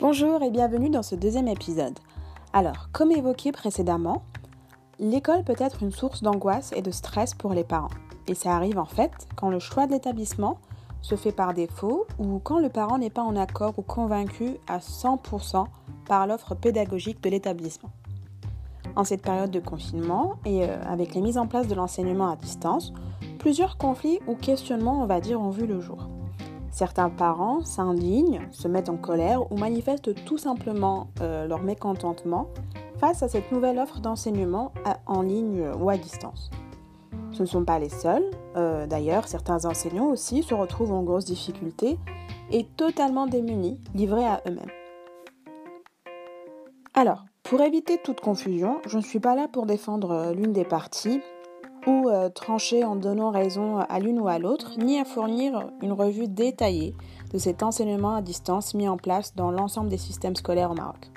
Bonjour et bienvenue dans ce deuxième épisode. Alors, comme évoqué précédemment, l'école peut être une source d'angoisse et de stress pour les parents. Et ça arrive en fait quand le choix de l'établissement se fait par défaut ou quand le parent n'est pas en accord ou convaincu à 100% par l'offre pédagogique de l'établissement. En cette période de confinement et euh, avec les mises en place de l'enseignement à distance, plusieurs conflits ou questionnements, on va dire, ont vu le jour. Certains parents s'indignent, se mettent en colère ou manifestent tout simplement euh, leur mécontentement face à cette nouvelle offre d'enseignement en ligne ou à distance. Ce ne sont pas les seuls. Euh, d'ailleurs, certains enseignants aussi se retrouvent en grosses difficultés et totalement démunis, livrés à eux-mêmes. Alors, pour éviter toute confusion, je ne suis pas là pour défendre euh, l'une des parties euh, trancher en donnant raison à l'une ou à l'autre, ni à fournir une revue détaillée de cet enseignement à distance mis en place dans l'ensemble des systèmes scolaires au Maroc.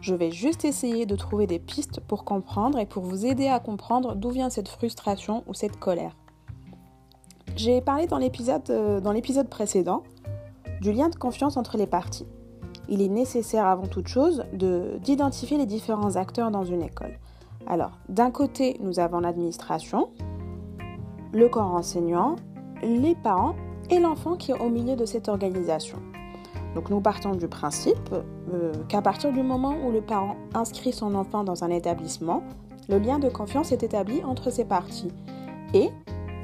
Je vais juste essayer de trouver des pistes pour comprendre et pour vous aider à comprendre d'où vient cette frustration ou cette colère. J'ai parlé dans l'épisode, euh, dans l'épisode précédent du lien de confiance entre les parties. Il est nécessaire avant toute chose d'identifier les différents acteurs dans une école. Alors, d'un côté, nous avons l'administration, le corps enseignant, les parents et l'enfant qui est au milieu de cette organisation. Donc nous partons du principe euh, qu'à partir du moment où le parent inscrit son enfant dans un établissement, le lien de confiance est établi entre ces parties et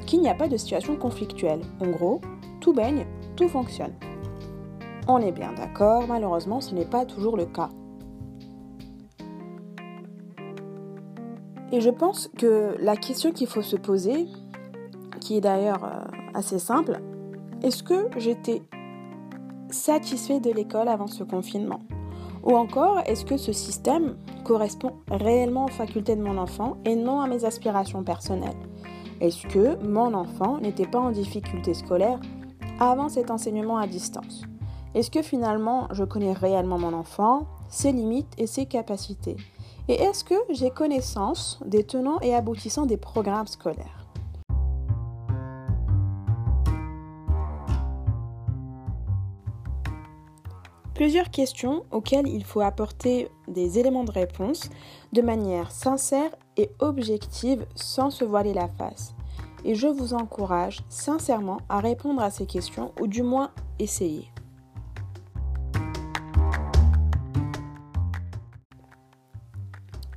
qu'il n'y a pas de situation conflictuelle. En gros, tout baigne, tout fonctionne. On est bien d'accord, malheureusement ce n'est pas toujours le cas. Et je pense que la question qu'il faut se poser, qui est d'ailleurs euh, assez simple, est-ce que j'étais satisfait de l'école avant ce confinement? Ou encore, est-ce que ce système correspond réellement aux facultés de mon enfant et non à mes aspirations personnelles? Est-ce que mon enfant n'était pas en difficulté scolaire avant cet enseignement à distance? Est-ce que finalement je connais réellement mon enfant, ses limites et ses capacités? Et est-ce que j'ai connaissance des tenants et aboutissants des programmes scolaires? Plusieurs questions auxquelles il faut apporter des éléments de réponse de manière sincère et objective sans se voiler la face. Et je vous encourage sincèrement à répondre à ces questions ou du moins essayer.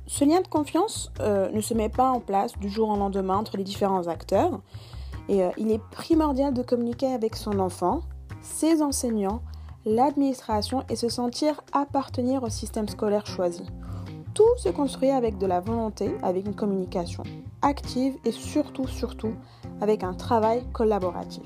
Ce lien de confiance euh, ne se met pas en place du jour au lendemain entre les différents acteurs et euh, il est primordial de communiquer avec son enfant, ses enseignants, l'administration et se sentir appartenir au système scolaire choisi. Tout se construit avec de la volonté, avec une communication active et surtout, surtout avec un travail collaboratif.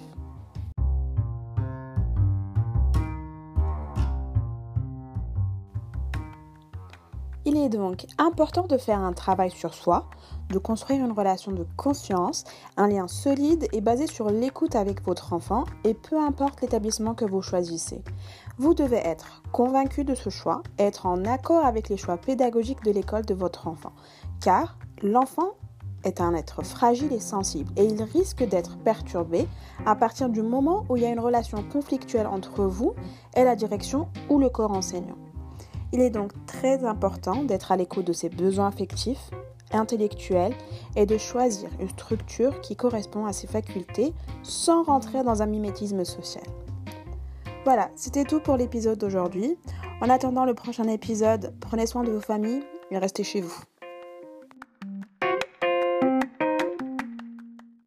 Il est donc important de faire un travail sur soi, de construire une relation de confiance, un lien solide et basé sur l'écoute avec votre enfant et peu importe l'établissement que vous choisissez. Vous devez être convaincu de ce choix être en accord avec les choix pédagogiques de l'école de votre enfant, car l'enfant est un être fragile et sensible et il risque d'être perturbé à partir du moment où il y a une relation conflictuelle entre vous et la direction ou le corps enseignant. Il est donc très important d'être à l'écoute de ses besoins affectifs, intellectuels et de choisir une structure qui correspond à ses facultés sans rentrer dans un mimétisme social. Voilà, c'était tout pour l'épisode d'aujourd'hui. En attendant le prochain épisode, prenez soin de vos familles et restez chez vous.